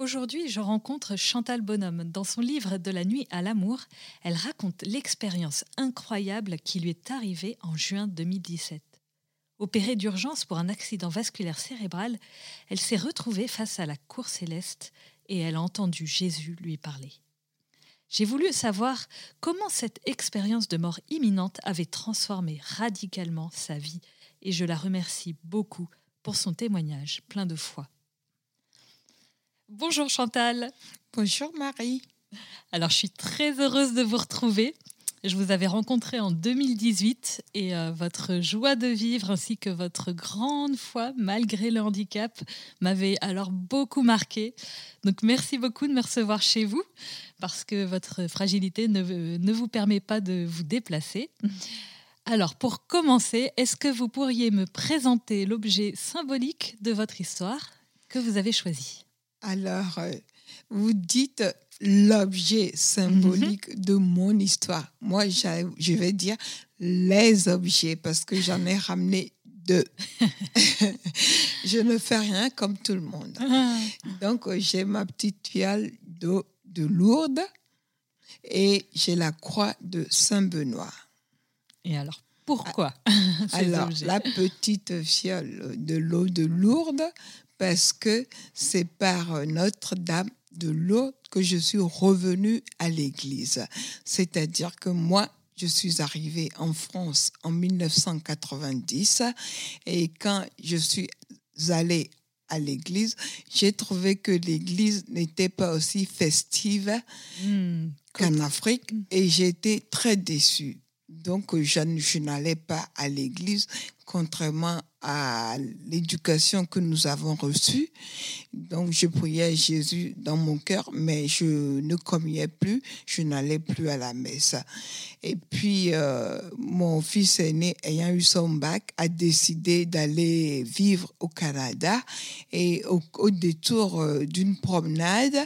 Aujourd'hui, je rencontre Chantal Bonhomme. Dans son livre De la nuit à l'amour, elle raconte l'expérience incroyable qui lui est arrivée en juin 2017. Opérée d'urgence pour un accident vasculaire cérébral, elle s'est retrouvée face à la cour céleste et elle a entendu Jésus lui parler. J'ai voulu savoir comment cette expérience de mort imminente avait transformé radicalement sa vie et je la remercie beaucoup pour son témoignage plein de foi. Bonjour Chantal. Bonjour Marie. Alors je suis très heureuse de vous retrouver. Je vous avais rencontré en 2018 et euh, votre joie de vivre ainsi que votre grande foi, malgré le handicap, m'avait alors beaucoup marqué. Donc merci beaucoup de me recevoir chez vous parce que votre fragilité ne, ne vous permet pas de vous déplacer. Alors pour commencer, est-ce que vous pourriez me présenter l'objet symbolique de votre histoire que vous avez choisi? Alors, euh, vous dites l'objet symbolique de mon histoire. Moi, je vais dire les objets parce que j'en ai ramené deux. je ne fais rien comme tout le monde. Donc, j'ai ma petite fiole de, de Lourdes et j'ai la croix de Saint-Benoît. Et alors, pourquoi Alors, la petite fiole de l'eau de Lourdes, parce que c'est par Notre-Dame de Lourdes que je suis revenue à l'église. C'est-à-dire que moi, je suis arrivée en France en 1990 et quand je suis allée à l'église, j'ai trouvé que l'église n'était pas aussi festive hmm. qu'en Afrique et j'ai été très déçue. Donc, je, je n'allais pas à l'église, contrairement à l'éducation que nous avons reçue. Donc, je priais Jésus dans mon cœur, mais je ne communiais plus, je n'allais plus à la messe. Et puis, euh, mon fils aîné, ayant eu son bac, a décidé d'aller vivre au Canada. Et au, détour euh, d'une promenade,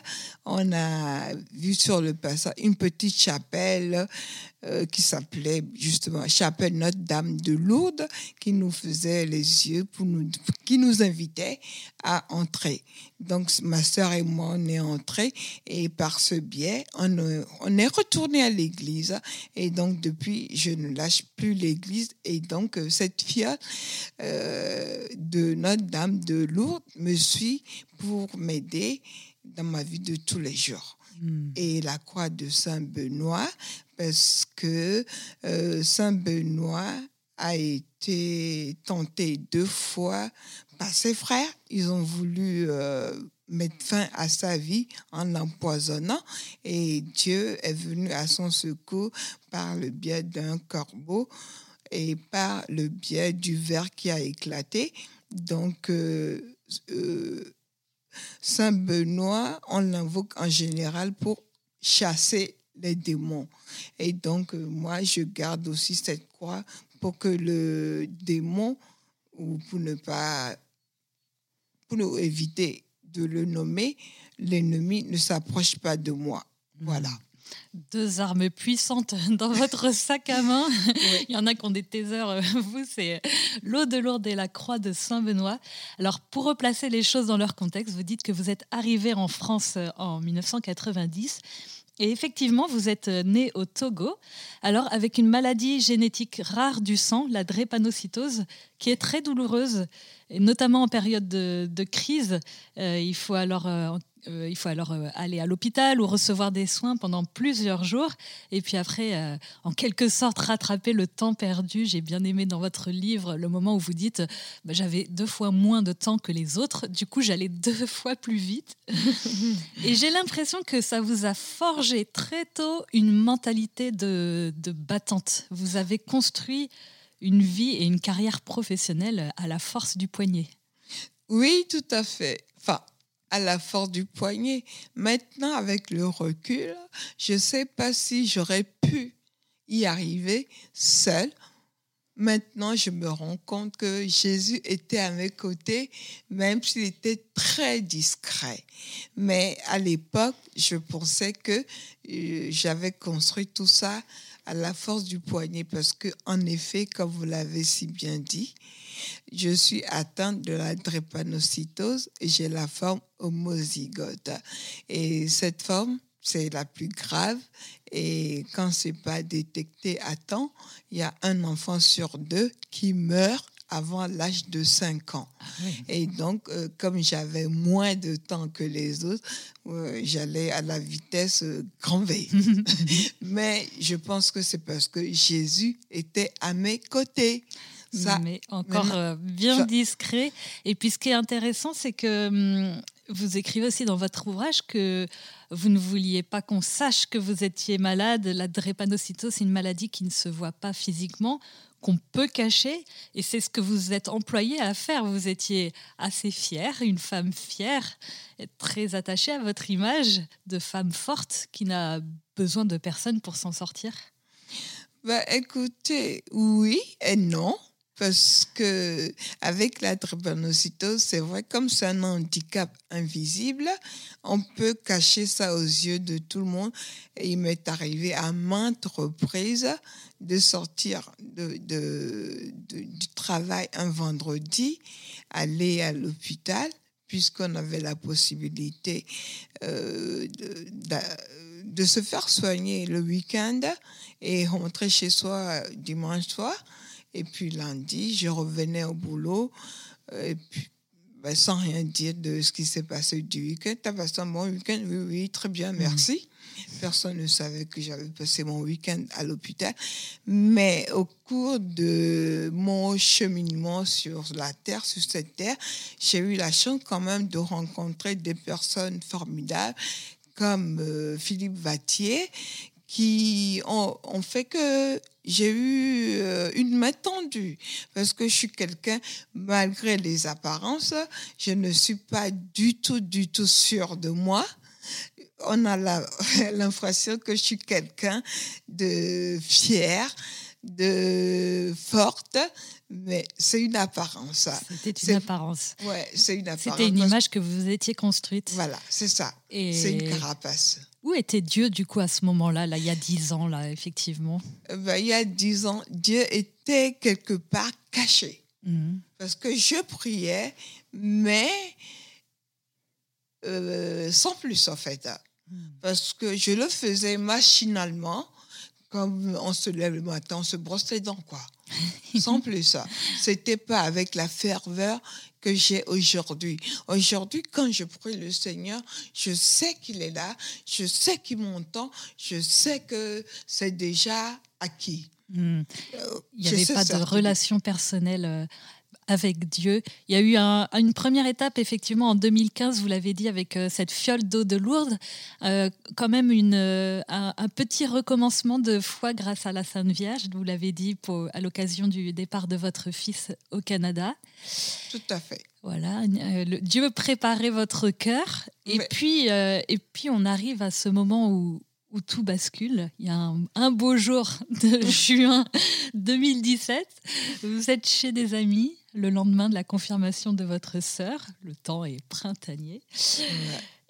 on a vu sur le passage une petite chapelle euh, qui s'appelait justement Chapelle Notre-Dame de Lourdes, qui nous faisait les yeux, pour nous, qui nous invitait à entrer. Donc, ma sœur et moi, on est entrés et par ce biais, on, on est retourné à l'église. Et donc, depuis, je ne lâche plus l'église. Et donc, cette fiole euh, de Notre-Dame de Lourdes me suit pour m'aider dans ma vie de tous les jours. Hmm. Et la croix de Saint-Benoît, parce que euh, Saint-Benoît a été tenté deux fois par ses frères. Ils ont voulu euh, mettre fin à sa vie en l'empoisonnant et Dieu est venu à son secours par le biais d'un corbeau et par le biais du verre qui a éclaté. Donc, euh, Saint Benoît, on l'invoque en général pour chasser les démons. Et donc, euh, moi, je garde aussi cette croix pour que le démon, ou pour ne pas, pour nous éviter de le nommer, l'ennemi ne s'approche pas de moi. Voilà. Deux armes puissantes dans votre sac à main. Il y en a qui ont des théseurs. Euh, vous, c'est l'eau de Lourdes et la croix de Saint-Benoît. Alors, pour replacer les choses dans leur contexte, vous dites que vous êtes arrivé en France euh, en 1990 et effectivement, vous êtes euh, né au Togo, alors avec une maladie génétique rare du sang, la drépanocytose, qui est très douloureuse, et notamment en période de, crise. Euh, il faut alors euh, il faut alors aller à l'hôpital ou recevoir des soins pendant plusieurs jours. Et puis après, en quelque sorte, rattraper le temps perdu. J'ai bien aimé dans votre livre le moment où vous dites bah, j'avais deux fois moins de temps que les autres. Du coup, j'allais deux fois plus vite. et j'ai l'impression que ça vous a forgé très tôt une mentalité de, de battante. Vous avez construit une vie et une carrière professionnelle à la force du poignet. Oui, tout à fait. À la force du poignet. Maintenant, avec le recul, je ne sais pas si j'aurais pu y arriver seule. Maintenant, je me rends compte que Jésus était à mes côtés, même s'il était très discret. Mais à l'époque, je pensais que euh, j'avais construit tout ça à la force du poignet parce que, en effet, comme vous l'avez si bien dit, je suis atteinte de la drépanocytose et j'ai la forme homozygote. Et cette forme, c'est la plus grave. Et quand c'est pas détecté à temps, il y a un enfant sur deux qui meurt avant l'âge de 5 ans. Ah et donc, euh, comme j'avais moins de temps que les autres, euh, j'allais à la vitesse euh, grand V. Mais je pense que c'est parce que Jésus était à mes côtés. Ça, mais encore bien discret. Et puis ce qui est intéressant, c'est que hum, vous écrivez aussi dans votre ouvrage que vous ne vouliez pas qu'on sache que vous étiez malade. La drépanocytose, c'est une maladie qui ne se voit pas physiquement qu'on peut cacher. Et c'est ce que vous êtes employé à faire. Vous étiez assez fière, une femme fière, très attachée à votre image de femme forte qui n'a besoin de personne pour s'en sortir. Bah, écoutez, oui et non parce que avec la drépanocytose, c'est vrai, comme c'est un handicap invisible, on peut cacher ça aux yeux de tout le monde. Il m'est arrivé à maintes reprises de sortir du travail un vendredi, aller à l'hôpital, puisqu'on avait la possibilité euh, de, de se faire soigner le week-end et rentrer chez soi dimanche soir. Et puis lundi, je revenais au boulot et puis, ben, sans rien dire de ce qui s'est passé du week-end. T'as passé un bon week-end Oui, oui, très bien, mhm. merci. Personne ne savait que j'avais passé mon week-end à l'hôpital. Mais au cours de mon cheminement sur la terre, sur cette terre, j'ai eu la chance quand même de rencontrer des personnes formidables comme euh, Philippe Vattier, qui ont, fait que j'ai eu euh, une main tendue parce que je suis quelqu'un, malgré les apparences, je ne suis pas du tout, du tout sûre de moi. On a l'impression que je suis quelqu'un de fier, de forte, mais c'est une apparence. C'était une apparence. Ouais, c'est une apparence. C'était une image que vous étiez construite. Voilà, c'est ça. C'est une carapace. Où était Dieu du coup à ce moment-là, là, il y a dix ans, là, effectivement euh, ben, Il y a dix ans, Dieu était quelque part caché. Mhm. Parce que je priais, mais euh, sans plus en fait. Mhm. Parce que je le faisais machinalement, comme on se lève le matin, on se brosse les dents, quoi. sans plus ça. C'était pas avec la ferveur que j'ai aujourd'hui. Aujourd'hui, quand je prie le Seigneur, je sais qu'il est là, je sais qu'il m'entend, je sais que c'est déjà acquis. Euh, Il n'y avait pas de relation personnelle euh, avec Dieu. Il y a eu une première étape, effectivement, en 2015, vous l'avez dit, avec euh, cette fiole d'eau de Lourdes, quand même une, un, petit recommencement de foi grâce à la Sainte Vierge, vous l'avez dit, pour, à l'occasion du départ de votre fils au Canada. Tout à fait. Voilà, euh, le, Dieu préparait votre cœur. Et, puis, euh, et puis, on arrive à ce moment où, où tout bascule. Il y a un, beau jour de juin 2017. Vous êtes chez des amis le lendemain de la confirmation de votre sœur. Le temps est printanier.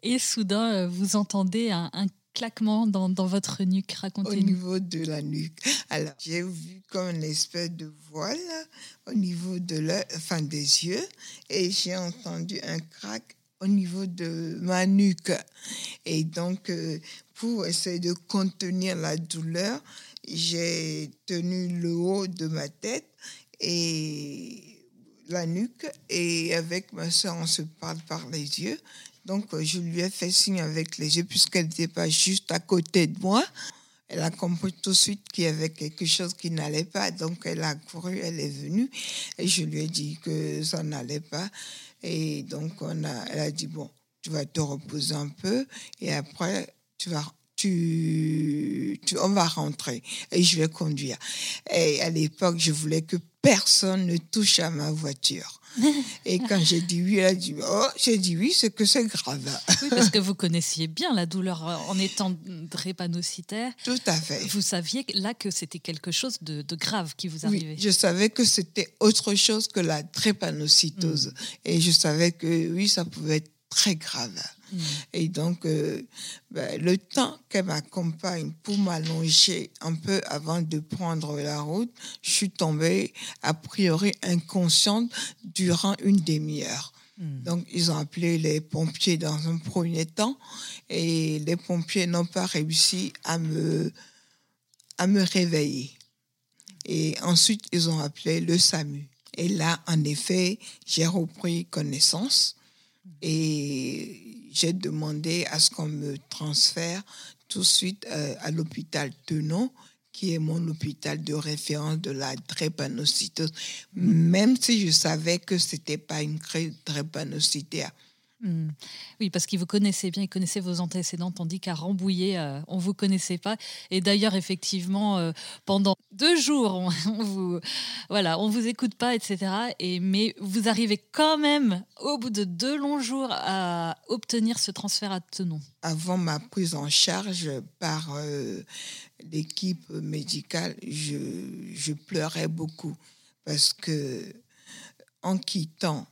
Et soudain, euh, vous entendez un, un claquement dans, dans votre nuque Racontez-nous. Au niveau de la nuque. Alors, j'ai vu comme une espèce de voile au niveau de la, enfin, des yeux et j'ai entendu un crack au niveau de ma nuque. Et donc, euh, pour essayer de contenir la douleur, j'ai tenu le haut de ma tête et la nuque et avec ma soeur, on se parle par les yeux Donc, euh, je lui ai fait signe avec les yeux, puisqu'elle n'était pas juste à côté de moi. Elle a compris tout de suite qu'il y avait quelque chose qui n'allait pas. Donc, elle a couru, elle est venue. Et je lui ai dit que ça n'allait pas. Et donc, on a, elle a dit, bon, tu vas te reposer un peu. Et après, tu vas tu, tu, on va rentrer et je vais conduire. Et à l'époque, je voulais que personne ne touche à ma voiture. Et quand j'ai dit oui, elle a dit oh, j'ai dit oui, c'est que c'est grave. Oui, parce que vous connaissiez bien la douleur en étant drépanocytaire. Tout à fait. Vous saviez là que c'était quelque chose de, grave qui vous arrivait. Oui, je savais que c'était autre chose que la drépanocytose. Mm. Et je savais que oui, ça pouvait être très grave. Mm. Et donc, euh, ben, le temps qu'elle m'accompagne pour m'allonger un peu avant de prendre la route, je suis tombée a priori inconsciente durant une demi-heure. Mm. Donc, ils ont appelé les pompiers dans un premier temps et les pompiers n'ont pas réussi à me, à me réveiller. Et ensuite, ils ont appelé le SAMU. Et là, en effet, j'ai repris connaissance et j'ai demandé à ce qu'on me transfère tout de suite euh, à l'hôpital Tenon, qui est mon hôpital de référence de la drépanocytose, même si je savais que ce n'était pas une drépanocytaire. Hmm. Oui, parce qu'il vous connaissait bien, il connaissait vos antécédents, tandis qu'à Rambouillet, euh, on ne vous connaissait pas. Et d'ailleurs, effectivement, euh, pendant deux jours, on, on, vous, voilà, on vous écoute pas, etc. Et, mais vous arrivez quand même, au bout de deux longs jours, à obtenir ce transfert à Tenon. Avant ma prise en charge par euh, l'équipe médicale, je, je, pleurais beaucoup parce que en quittant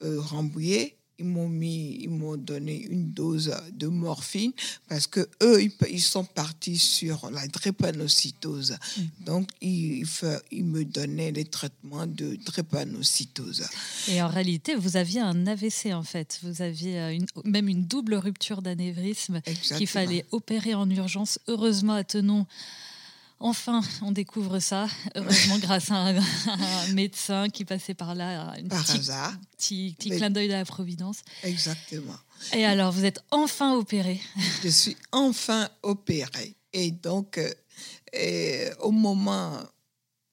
Rambouillet, ils m'ont mis, ils m'ont donné une dose de morphine parce que eux, ils, sont partis sur la drépanocytose. Mm. Donc, ils, ils, me donnaient les traitements de drépanocytose. Et en réalité, vous aviez un AVC en fait. Vous aviez euh, une, même une double rupture d'anévrisme qu'il fallait opérer en urgence. Heureusement, à Tenon, Enfin, on découvre ça, heureusement grâce à un, médecin qui passait par là. Un par petit, hasard. Petit, clin d'œil de la Providence. Exactement. Et alors, vous êtes enfin opéré. Je suis enfin opéré. Et donc, euh, au moment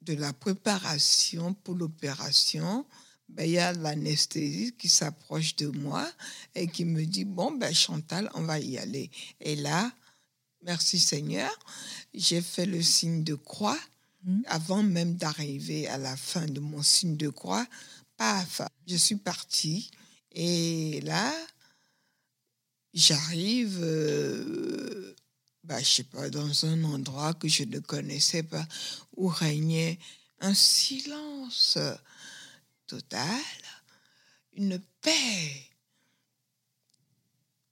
de la préparation pour l'opération, ben, il y a l'anesthésie qui s'approche de moi et qui me dit, bon, ben, Chantal, on va y aller. Et là, merci Seigneur, j'ai fait le signe de croix hmm? avant même d'arriver à la fin de mon signe de croix. Paf, je suis partie et là, j'arrive, euh, bah, je sais pas, dans un endroit que je ne connaissais pas, où régnait un silence total, une paix.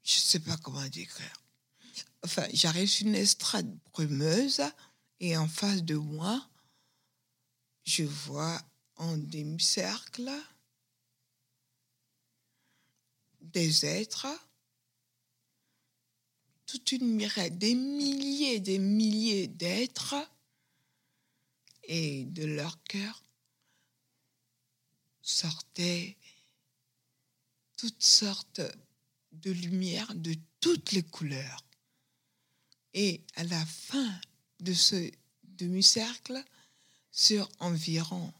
Je ne sais pas comment décrire enfin, j'arrive sur une estrade brumeuse et en face de moi, je vois en demi-cercle des êtres, toute une myriade, des milliers, des milliers d'êtres, et de leur cœur sortaient toutes sortes de lumières de toutes les couleurs. Et à la fin de ce demi-cercle, sur environ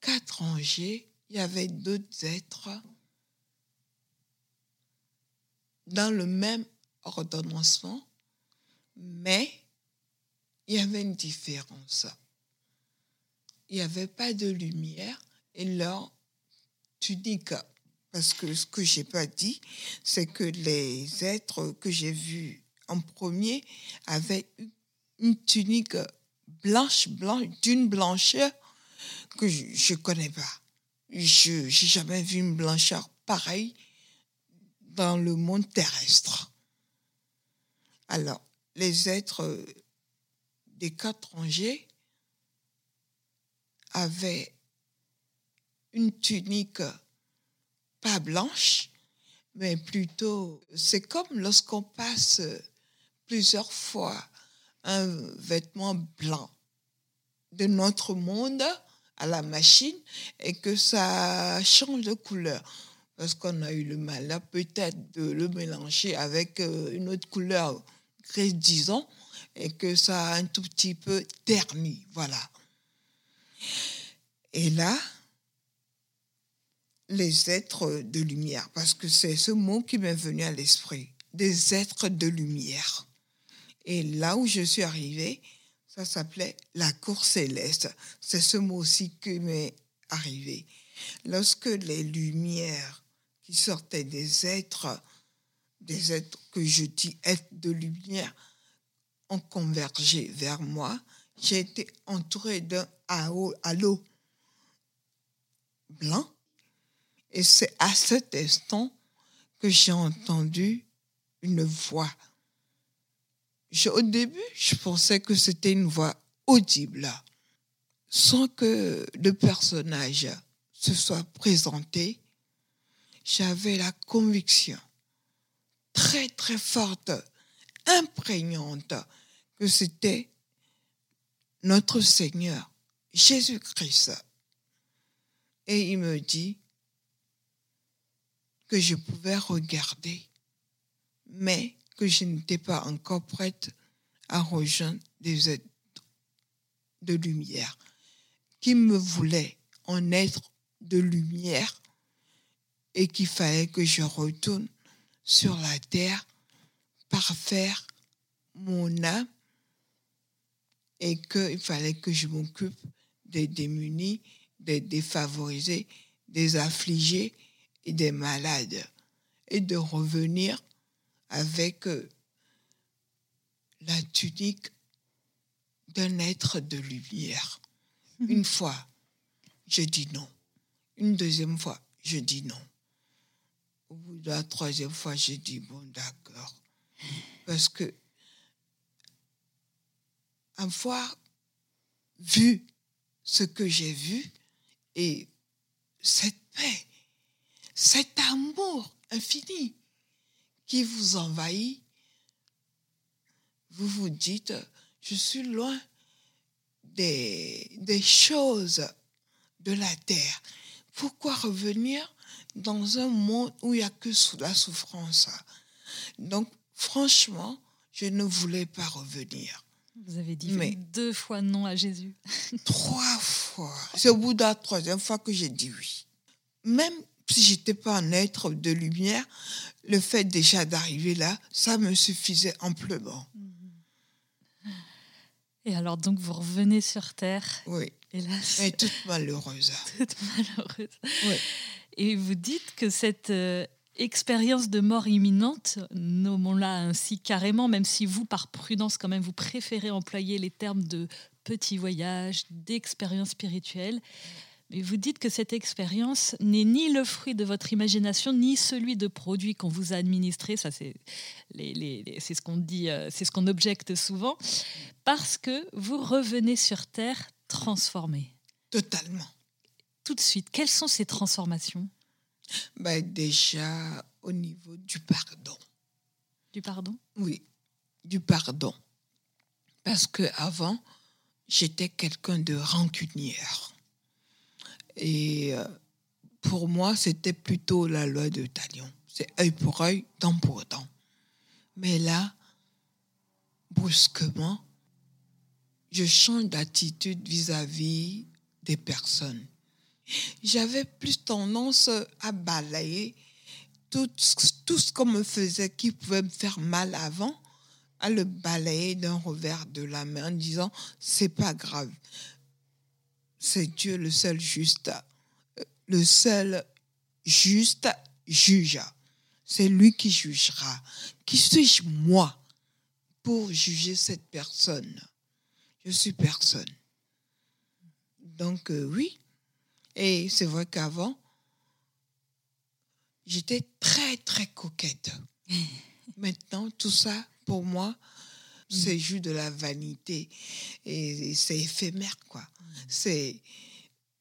quatre rangées, il y avait d'autres êtres dans le même ordonnancement, mais il y avait une différence. Il n'y avait pas de lumière et leur tunique. Parce que ce que je n'ai pas dit, c'est que les êtres que j'ai vus en premier avait une tunique blanche, blanche, d'une blancheur que je ne connais pas. Je n'ai jamais vu une blancheur pareille dans le monde terrestre. Alors, les êtres des quatre rangées avaient une tunique pas blanche, mais plutôt, c'est comme lorsqu'on passe plusieurs fois un vêtement blanc de notre monde à la machine et que ça change de couleur. parce qu'on a eu le malheur peut-être de le mélanger avec euh, une autre couleur grise, disons, et que ça a un tout petit peu terni. Voilà. Et là, les êtres de lumière, parce que c'est ce mot qui m'est venu à l'esprit, des êtres de lumière. Et là où je suis arrivée, ça s'appelait la cour céleste. C'est ce mot aussi qui m'est arrivé. Lorsque les lumières qui sortaient des êtres, des êtres que je dis êtres de lumière, ont convergé vers moi, j'ai été entourée d'un halo blanc. Et c'est à cet instant que j'ai entendu une voix. Au début, je pensais que c'était une voix audible, sans que le personnage se soit présenté. J'avais la conviction très très forte, imprégnante, que c'était notre Seigneur Jésus-Christ. Et il me dit que je pouvais regarder, mais que je n'étais pas encore prête à rejoindre des êtres de lumière, qui me voulaient en être de lumière et qu'il fallait que je retourne sur la terre par faire mon âme et qu'il fallait que je m'occupe des démunis, des défavorisés, des affligés et des malades et de revenir avec euh, la tunique d'un être de lumière. Mhm. Une fois, je dis non. Une deuxième fois, je dis non. Au bout de la troisième fois, j'ai dit bon, d'accord. Parce que avoir vu ce que j'ai vu et cette paix, cet amour infini qui vous envahit, vous vous dites, je suis loin des, des choses de la terre. Pourquoi revenir dans un monde où il n'y a que la souffrance? Donc, franchement, je ne voulais pas revenir. Vous avez dit Mais deux fois non à Jésus. trois fois. C'est au bout de la troisième fois que j'ai dit oui. Même si j'étais pas un être de lumière, le fait déjà d'arriver là, ça me suffisait amplement. Et alors donc vous revenez sur Terre. Oui. Là, et toute malheureuse. Toute malheureuse. Oui. Et vous dites que cette euh, expérience de mort imminente, nommons-la ainsi carrément, même si vous, par prudence quand même, vous préférez employer les termes de petit voyage, d'expérience spirituelle, mais vous dites que cette expérience n'est ni le fruit de votre imagination, ni celui de produits qu'on vous a administrés. Ça, c'est ce qu'on dit, euh, c'est ce qu'on objecte souvent, parce que vous revenez sur Terre transformé. Totalement. Tout de suite, quelles sont ces transformations? Ben Déjà au niveau du pardon. Du pardon? Oui, du pardon. Parce que avant, j'étais quelqu'un de rancunière. Et euh, pour moi, c'était plutôt la loi de Talion. C'est œil pour œil, dent pour dent. Mais là, brusquement, je change d'attitude vis-à-vis des personnes j'avais plus tendance à balayer tout, tout ce qu'on me faisait qui pouvait me faire mal avant, à le balayer d'un revers de la main en disant c'est pas grave. C'est Dieu le seul juste, le seul juste juge. C'est lui qui jugera. Qui suis-je moi pour juger cette personne? Je suis personne. Donc euh, oui, et c'est vrai qu'avant, j'étais très, très coquette. Maintenant, tout ça, pour moi, c'est mm. juste de la vanité. Et, c'est éphémère, quoi. Mm. C'est,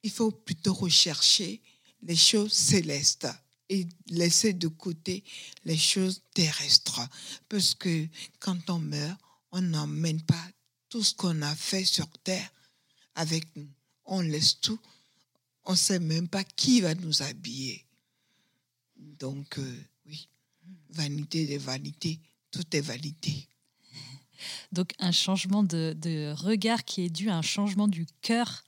il faut plutôt rechercher les choses célestes et laisser de côté les choses terrestres. Parce que quand on meurt, on n'emmène pas tout ce qu'on a fait sur Terre avec nous. On laisse tout on ne sait même pas qui va nous habiller. Donc, euh, oui, vanité des vanités, tout est vanité. Donc un changement de, regard qui est dû à un changement du cœur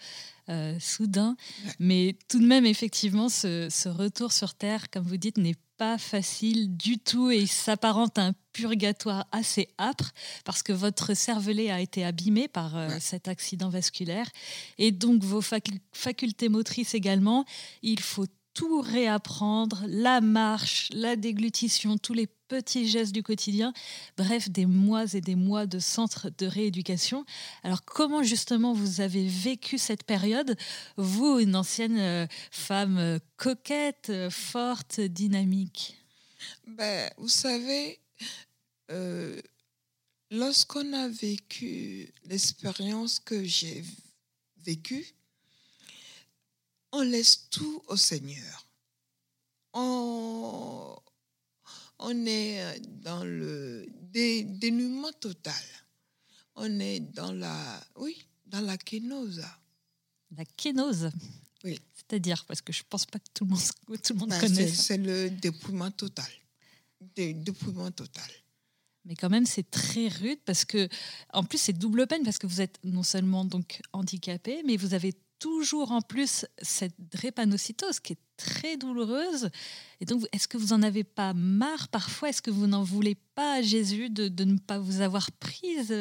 euh, soudain. Mais tout de même, effectivement, ce, retour sur Terre, comme vous dites, n'est pas facile du tout et s'apparente à un purgatoire assez âpre parce que votre cervelet a été abîmé par euh, cet accident vasculaire et donc vos facultés motrices également. Il faut tout réapprendre, la marche, la déglutition, tous les petits gestes du quotidien, bref, des mois et des mois de centre de rééducation. Alors comment justement vous avez vécu cette période, vous, une ancienne euh, femme euh, coquette, euh, forte, dynamique? Ben, Vous savez, lorsqu'on a vécu l'expérience que j'ai vécue, on laisse tout au Seigneur. On, on est dans le dénuement total. On est dans la, oui, dans la kénose. La kénose Oui. C'est-à-dire, parce que je ne pense pas que tout le monde, tout le monde ben, connaisse. C'est le dépouillement total. dépouillement total. Mais quand même, c'est très rude parce que, en plus, c'est double peine parce que vous êtes non seulement donc handicapé, mais vous avez toujours en plus cette drépanocytose qui est très douloureuse. Et donc, est-ce que vous en avez pas marre parfois? Est-ce que vous n'en voulez pas à Jésus de, ne pas vous avoir prise?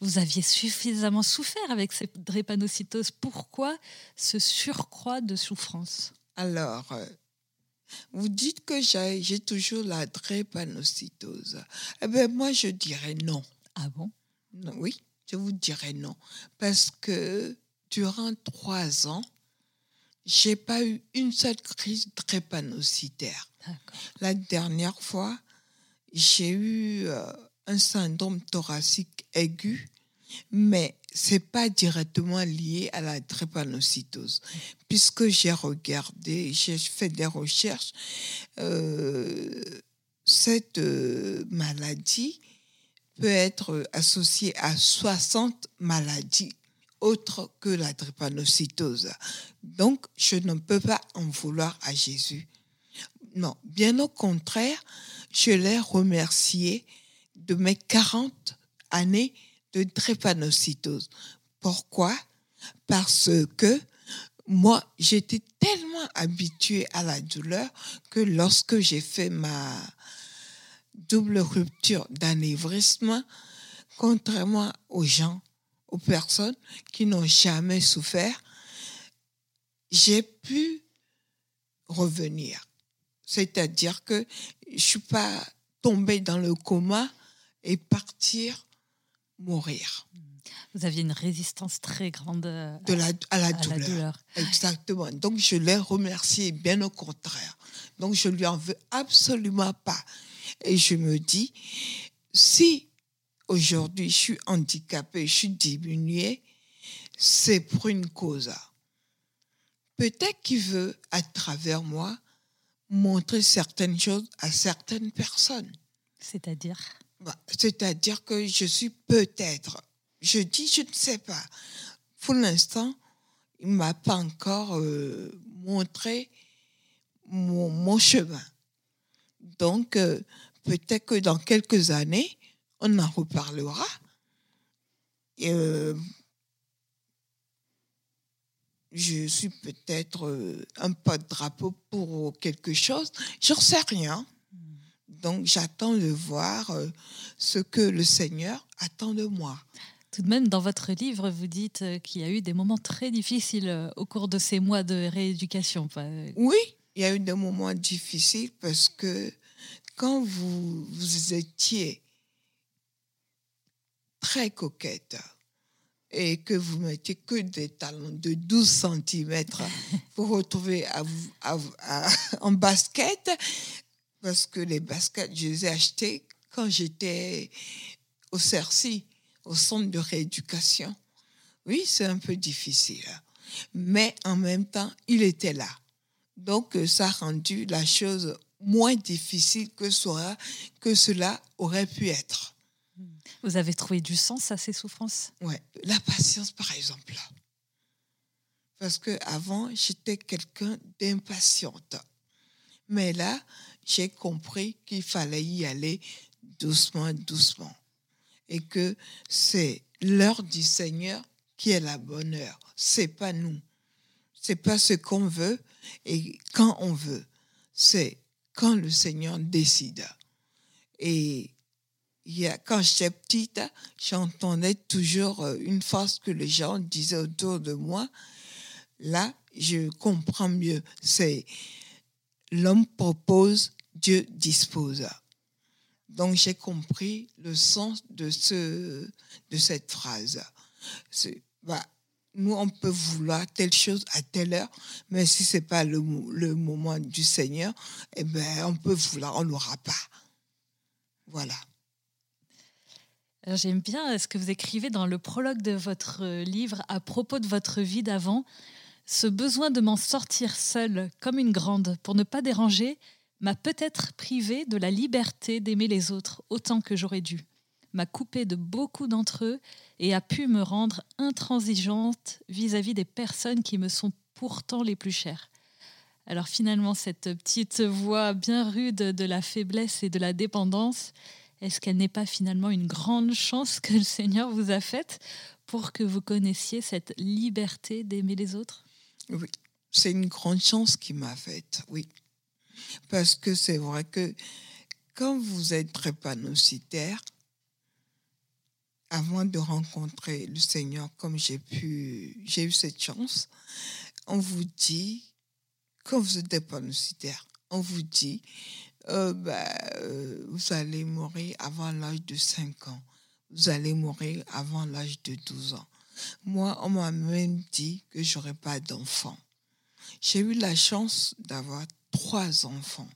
Vous aviez suffisamment souffert avec cette drépanocytose. Pourquoi ce surcroît de souffrance? Alors, euh, vous dites que j'ai toujours la drépanocytose. Eh bien, moi, je dirais non. Ah bon? Oui, je vous dirais non. Parce que durant trois ans, j'ai pas eu une seule crise drépanocytaire. La dernière fois, j'ai eu euh, un syndrome thoracique aigu, mais c'est pas directement lié à la drépanocytose, puisque j'ai regardé, j'ai fait des recherches. Euh, cette euh, maladie peut être associée à 60 maladies autre que la drépanocytose. Donc, je ne peux pas en vouloir à Jésus. Non, bien au contraire, je l'ai remercié de mes 40 années de drépanocytose. Pourquoi? Parce que moi, j'étais tellement habituée à la douleur que lorsque j'ai fait ma double rupture d'anévrisme, contrairement aux gens aux personnes qui n'ont jamais souffert, j'ai pu revenir. C'est-à-dire que je ne suis pas tombée dans le coma et partir mourir. Vous aviez une résistance très grande de la, à, la, douleur. Exactement. Donc je l'ai remercié, bien au contraire. Donc je lui en veux absolument pas. Et je me dis, si aujourd'hui je suis handicapée, je suis diminuée, c'est pour une cause. Peut-être qu'il veut, à travers moi, montrer certaines choses à certaines personnes. C'est-à-dire? Bah, C'est-à-dire que je suis peut-être, je dis je ne sais pas. Pour l'instant, il ne m'a pas encore euh, montré mon, chemin. Donc, euh, peut-être que dans quelques années, on en reparlera. Euh, je suis peut-être euh, un pas de drapeau pour quelque chose, j'en sais rien. Donc j'attends de voir euh, ce que le Seigneur attend de moi. Tout de même, dans votre livre, vous dites qu'il y a eu des moments très difficiles au cours de ces mois de rééducation. Oui, il y a eu des moments difficiles parce que quand vous, vous étiez très coquette et que vous mettez que des talons de 12 cm pour retrouver en basket, parce que les baskets, je les ai achetées quand j'étais au CERCI, au centre de rééducation. Oui, c'est un peu difficile, mais en même temps, il était là. Donc, ça a rendu la chose moins difficile que, que cela aurait pu être. Vous avez trouvé du sens à ces souffrances? Oui, la patience par exemple. Parce que avant j'étais quelqu'un d'impatiente. Mais là, j'ai compris qu'il fallait y aller doucement, doucement. Et que c'est l'heure du Seigneur qui est la bonne heure. C'est pas nous. C'est pas ce qu'on veut et quand on veut. C'est quand le Seigneur décide. Et quand j'étais petite, j'entendais toujours euh, une phrase que les gens disaient autour de moi. Là, je comprends mieux. C'est l'homme propose, Dieu dispose. Donc j'ai compris le sens de, ce, de cette phrase. Bah, nous, on peut vouloir telle chose à telle heure, mais si ce n'est pas le, moment du Seigneur, eh ben, on peut vouloir, on n'aura pas. Voilà. J'aime bien ce que vous écrivez dans le prologue de votre livre à propos de votre vie d'avant. Ce besoin de m'en sortir seule comme une grande pour ne pas déranger m'a peut-être privé de la liberté d'aimer les autres autant que j'aurais dû, m'a coupé de beaucoup d'entre eux et a pu me rendre intransigeante vis-à-vis des personnes qui me sont pourtant les plus chères. Alors finalement, cette petite voix bien rude de la faiblesse et de la dépendance, est-ce qu'elle n'est pas finalement une grande chance que le Seigneur vous a faite pour que vous connaissiez cette liberté d'aimer les autres? Oui, c'est une grande chance qu'il m'a faite, oui. Parce que c'est vrai que quand vous êtes drépanocytaire, avant de rencontrer le Seigneur, comme j'ai pu, j'ai eu cette chance, on vous dit, quand vous êtes drépanocytaire, on vous dit, euh, bah, euh, vous allez mourir avant l'âge de 5 ans. Vous allez mourir avant l'âge de 12 ans. Moi, on m'a même dit que j'aurais pas d'enfant. J'ai eu la chance d'avoir trois enfants.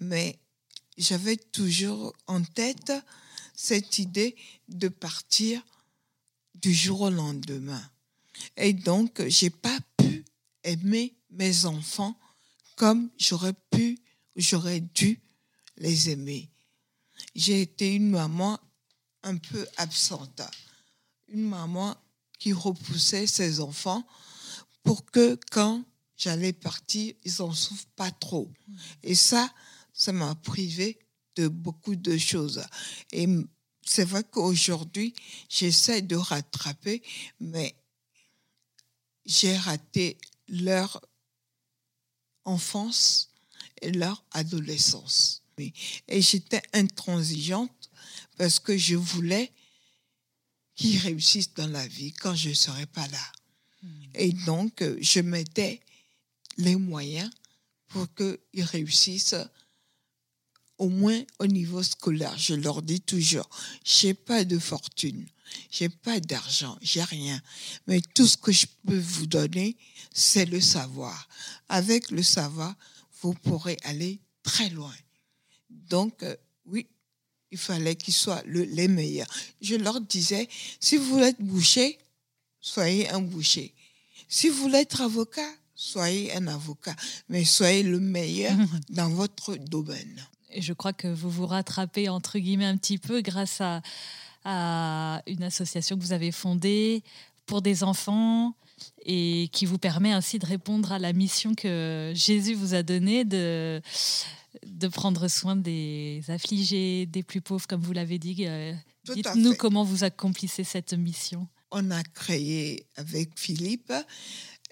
Mais j'avais toujours en tête cette idée de partir du jour au lendemain. Et donc, j'ai pas pu aimer mes enfants comme j'aurais pu, j'aurais dû les aimer. J'ai été une maman un peu absente, une maman qui repoussait ses enfants pour que quand j'allais partir, ils n'en souffrent pas trop. Et ça, ça m'a privé de beaucoup de choses. Et c'est vrai qu'aujourd'hui, j'essaie de rattraper, mais j'ai raté leur enfance leur adolescence. Et j'étais intransigeante parce que je voulais qu'ils réussissent dans la vie quand je ne serais pas là. Hmm. Et donc, je mettais les moyens pour qu'ils réussissent au moins au niveau scolaire. Je leur dis toujours, j'ai pas de fortune, j'ai pas d'argent, j'ai rien, mais tout ce que je peux vous donner, c'est le savoir. Avec le savoir, vous pourrez aller très loin. Donc, euh, oui, il fallait qu'ils soient les meilleurs. Je leur disais, si vous voulez être boucher, soyez un boucher. Si vous voulez être avocat, soyez un avocat, mais soyez le meilleur dans votre domaine. Et je crois que vous vous rattrapez, entre guillemets, un petit peu grâce à, à une association que vous avez fondée pour des enfants et qui vous permet ainsi de répondre à la mission que Jésus vous a donnée de, de prendre soin des affligés, des plus pauvres, comme vous l'avez dit. Euh, dites-nous comment vous accomplissez cette mission. On a créé avec Philippe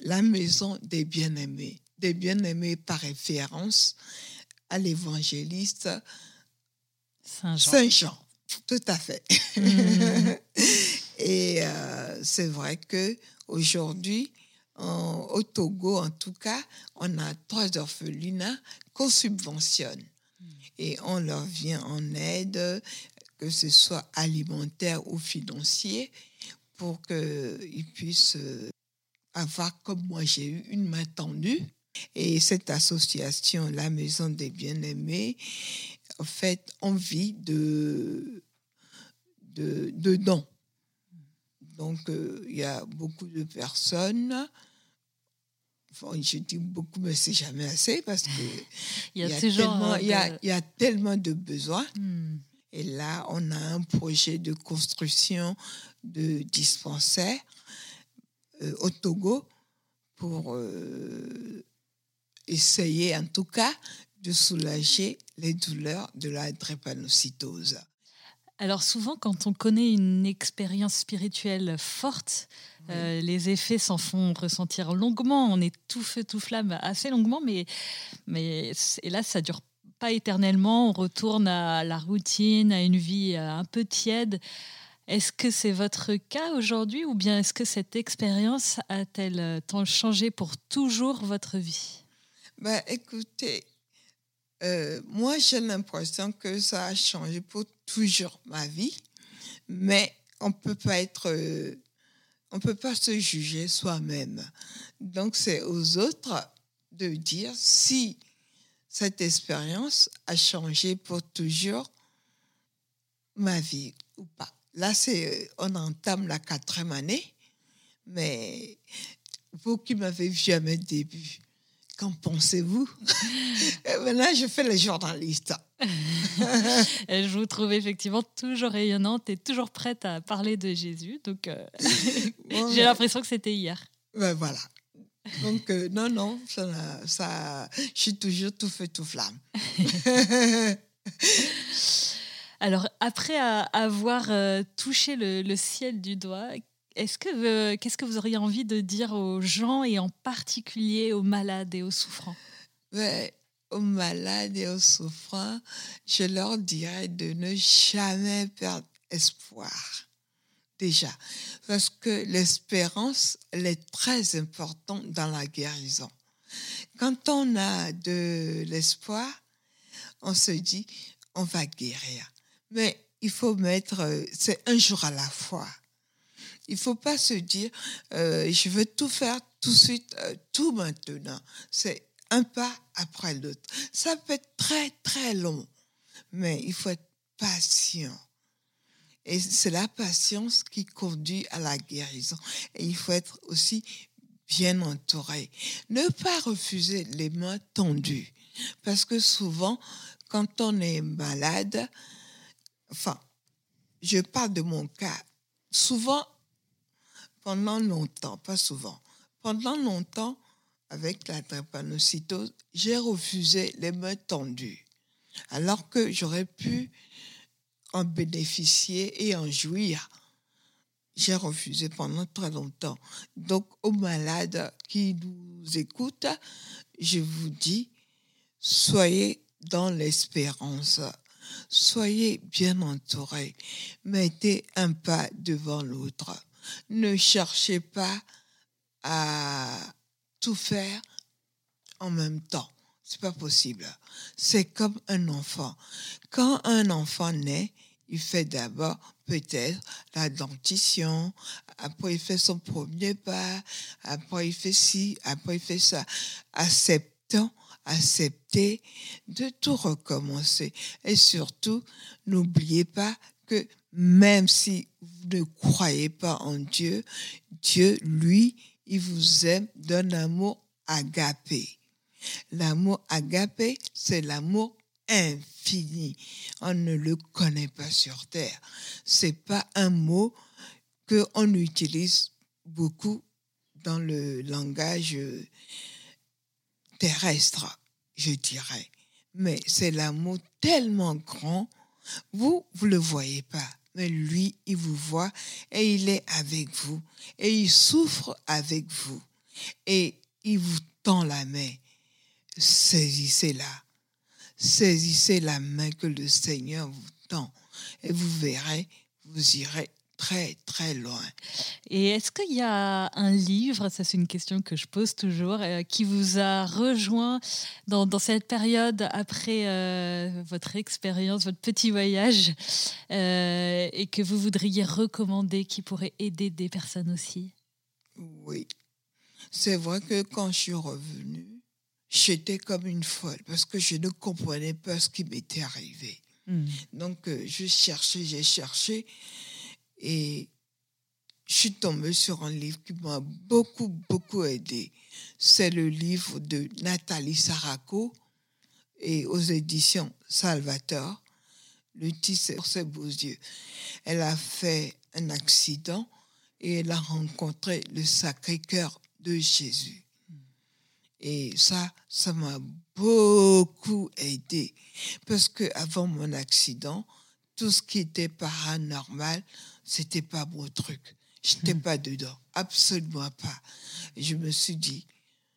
la maison des bien-aimés, des bien-aimés par référence à l'évangéliste Saint Jean. Tout à fait. Mm. Et euh, c'est vrai que aujourd'hui, au Togo, en tout cas, on a trois orphelinats qu'on subventionne. Mm. Et on leur vient en aide, que ce soit alimentaire ou financier, pour qu'ils puissent euh, avoir, comme moi j'ai eu, une main tendue. Et cette association, la Maison des Bien-Aimés, en fait, on vit de, de, de dons. Donc, euh, il y a beaucoup de personnes. Enfin, je dis beaucoup, mais c'est jamais assez parce que il, y a, tellement, il, y a, il y a tellement de besoins. Hmm. Et là, on a un projet de construction de dispensaires euh, au Togo pour euh, essayer en tout cas de soulager les douleurs de la drépanocytose. Alors souvent, quand on connaît une expérience spirituelle forte, euh, les effets s'en font ressentir longuement. On est tout feu, tout flamme assez longuement, mais, mais et là, ça dure pas éternellement. On retourne à la routine, à une vie euh, un peu tiède. Est-ce que c'est votre cas aujourd'hui ou bien est-ce que cette expérience a-t-elle euh, tant changé pour toujours votre vie? Bah, Écoutez, moi j'ai l'impression que ça a changé pour toujours ma vie, mais on peut pas être, euh, on peut pas se juger soi-même. Donc c'est aux autres de dire si cette expérience a changé pour toujours ma vie ou pas. Là, c'est, euh, on entame la quatrième année, mais vous qui m'avez vu à mes débuts, Qu'en pensez-vous? Maintenant, je fais les journalistes. je vous trouve effectivement toujours rayonnante et toujours prête à parler de Jésus. Donc, euh, j'ai l'impression que c'était hier. Ben voilà. Donc, euh, non, non, ça, ça, je suis toujours tout feu, tout flamme. Alors, après avoir euh, touché le, le, ciel du doigt, est-ce que euh, qu'est-ce que vous auriez envie de dire aux gens et en particulier aux malades et aux souffrants? Aux malades et aux souffrants, je leur dirais de ne jamais perdre espoir. Déjà, parce que l'espérance, elle est très importante dans la guérison. Quand on a de l'espoir, on se dit, on va guérir. Mais il faut mettre, euh, c'est un jour à la fois. Il ne faut pas se dire, euh, je veux tout faire tout de suite, euh, tout maintenant. C'est un pas après l'autre. Ça peut être très, très long, mais il faut être patient. Et c'est la patience qui conduit à la guérison. Et il faut être aussi bien entouré. Ne pas refuser les mains tendues. Parce que souvent, quand on est malade, enfin, je parle de mon cas, souvent pendant longtemps, pas souvent, pendant longtemps, avec la drépanocytose, j'ai refusé les mains tendues, alors que j'aurais pu en bénéficier et en jouir. J'ai refusé pendant très longtemps. Donc, aux malades qui nous écoutent, je vous dis, soyez dans l'espérance. Soyez bien entourés. Mettez un pas devant l'autre ne cherchez pas à tout faire en même temps. C'est pas possible. C'est comme un enfant. Quand un enfant naît, il fait d'abord peut-être la dentition, après il fait son premier pas, après il fait ci, après il fait ça. Acceptant, accepter de tout recommencer. Et surtout, n'oubliez pas que même si vous ne croyez pas en Dieu, Dieu, lui, il vous aime d'un amour agapé. L'amour agapé, c'est l'amour infini. On ne le connaît pas sur terre. C'est pas un mot que on utilise beaucoup dans le langage terrestre, je dirais. Mais c'est l'amour tellement grand, vous, vous le voyez pas mais lui, il vous voit et il est avec vous et il souffre avec vous et il vous tend la main. Saisissez-la. Saisissez la main que le Seigneur vous tend et vous verrez, vous irez très, très loin. Et est-ce qu'il y a un livre, ça c'est une question que je pose toujours, euh, qui vous a rejoint dans, dans cette période après euh, votre expérience, votre petit voyage, euh, et que vous voudriez recommander, qui pourrait aider des personnes aussi? Oui. C'est vrai que quand je suis revenue, j'étais comme une folle parce que je ne comprenais pas ce qui m'était arrivé. Hmm. Donc, je cherchais, j'ai cherché. Et je suis tombée sur un livre qui m'a beaucoup, beaucoup aidé. C'est le livre de Nathalie Saraco et aux éditions Salvator. Le titre, c'est Beaux yeux. Elle a fait un accident et elle a rencontré le Sacré-Cœur de Jésus. Et ça, ça m'a beaucoup aidé. Parce que avant mon accident, tout ce qui était paranormal, c'était pas mon truc. Je n'étais hmm. pas dedans. Absolument pas. Je me suis dit,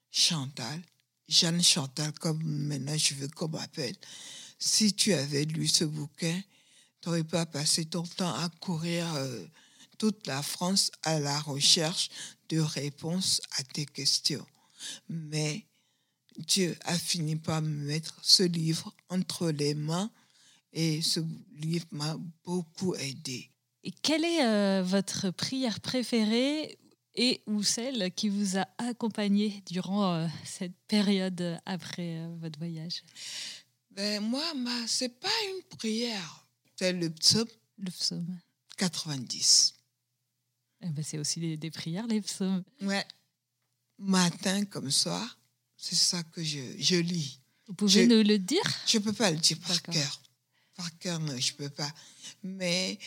Chantal, Jeanne Chantal, comme maintenant je veux qu'on m'appelle, si tu avais lu ce bouquin, tu n'aurais pas passé ton temps à courir euh, toute la France à la recherche de réponses à tes questions. Mais Dieu a fini par me mettre ce livre entre les mains et ce livre m'a beaucoup aidé. Et quelle est euh, votre prière préférée et ou celle qui vous a accompagné durant euh, cette période après votre voyage? Ben, Moi, ce n'est pas une prière. C'est le psaume. Le psaume. 90. Eh ben, c'est aussi des, prières, les psaumes. Ouais. Matin comme soir, c'est ça que je, je lis. Vous pouvez nous le dire? Je ne peux pas le dire par cœur. Par cœur, non, je ne peux pas. Mais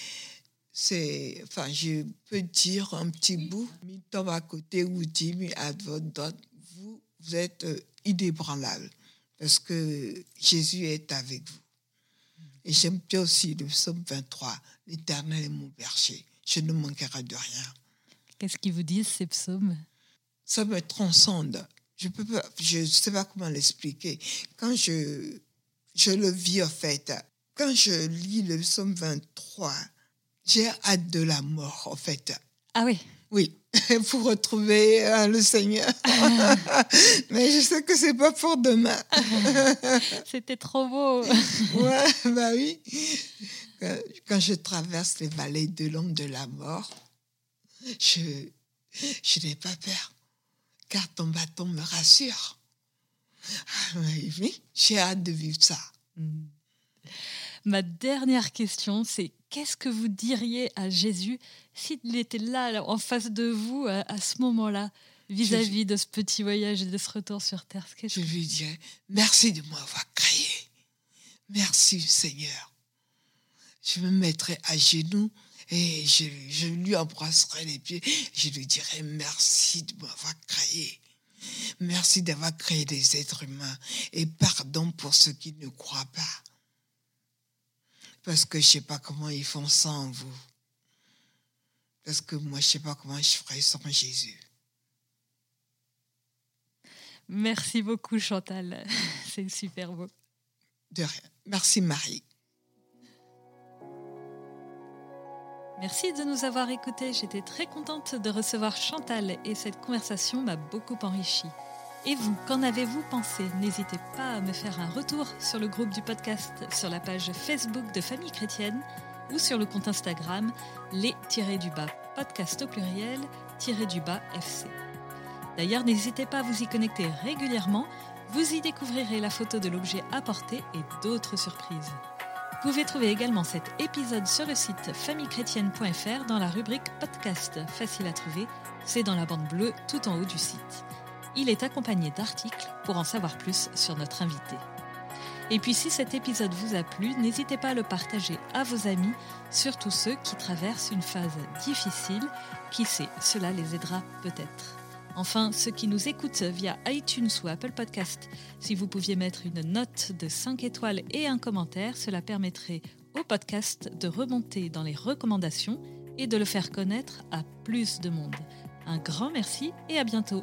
c'est, enfin, je peux dire un petit bout. Mi tombe à côté ou dit, mi à votre vous, vous êtes euh, inébranlable parce que Jésus est avec vous. Et j'aime bien aussi le psaume 23, l'Éternel est mon berger, je ne manquerai de rien. Qu'est-ce qu'ils vous disent ces psaumes? Ça me transcende. Je peux pas, je sais pas comment l'expliquer. Quand je, je le vis en fait, quand je lis le psaume 23, j'ai hâte de la mort en fait. Ah oui. Oui. pour retrouver euh, le Seigneur. Mais je sais que c'est pas pour demain. C'était trop beau. ouais, bah oui. Quand je traverse les vallées de l'ombre de la mort, je, je n'ai pas peur, car ton bâton me rassure. Ah, oui, j'ai hâte de vivre ça. Mm. Ma dernière question, c'est qu'est-ce que vous diriez à Jésus s'il était là, en face de vous, à, ce moment-là, vis-à-vis de ce petit voyage et de ce retour sur Terre? Je lui dirais, merci de m'avoir créé. Merci Seigneur. Je me mettrai à genoux et je, je lui embrasserai les pieds. Je lui dirai merci de m'avoir créé. Merci d'avoir créé des êtres humains et pardon pour ceux qui ne croient pas. Parce que je ne sais pas comment ils font sans vous. Parce que moi, je ne sais pas comment je ferais sans Jésus. Merci beaucoup, Chantal. C'est super beau. De rien. Merci, Marie. Merci de nous avoir écoutés. J'étais très contente de recevoir Chantal et cette conversation m'a beaucoup enrichie. Et vous, qu'en avez-vous pensé N'hésitez pas à me faire un retour sur le groupe du podcast, sur la page Facebook de Famille Chrétienne ou sur le compte Instagram les-du-bas podcast au pluriel du bas FC. D'ailleurs, n'hésitez pas à vous y connecter régulièrement, vous y découvrirez la photo de l'objet apporté et d'autres surprises. Vous pouvez trouver également cet épisode sur le site famillechrétienne.fr dans la rubrique podcast, facile à trouver, c'est dans la bande bleue tout en haut du site. Il est accompagné d'articles pour en savoir plus sur notre invité. Et puis si cet épisode vous a plu, n'hésitez pas à le partager à vos amis, surtout ceux qui traversent une phase difficile. Qui sait, cela les aidera peut-être. Enfin, ceux qui nous écoutent via iTunes ou Apple Podcast, si vous pouviez mettre une note de 5 étoiles et un commentaire, cela permettrait au podcast de remonter dans les recommandations et de le faire connaître à plus de monde. Un grand merci et à bientôt.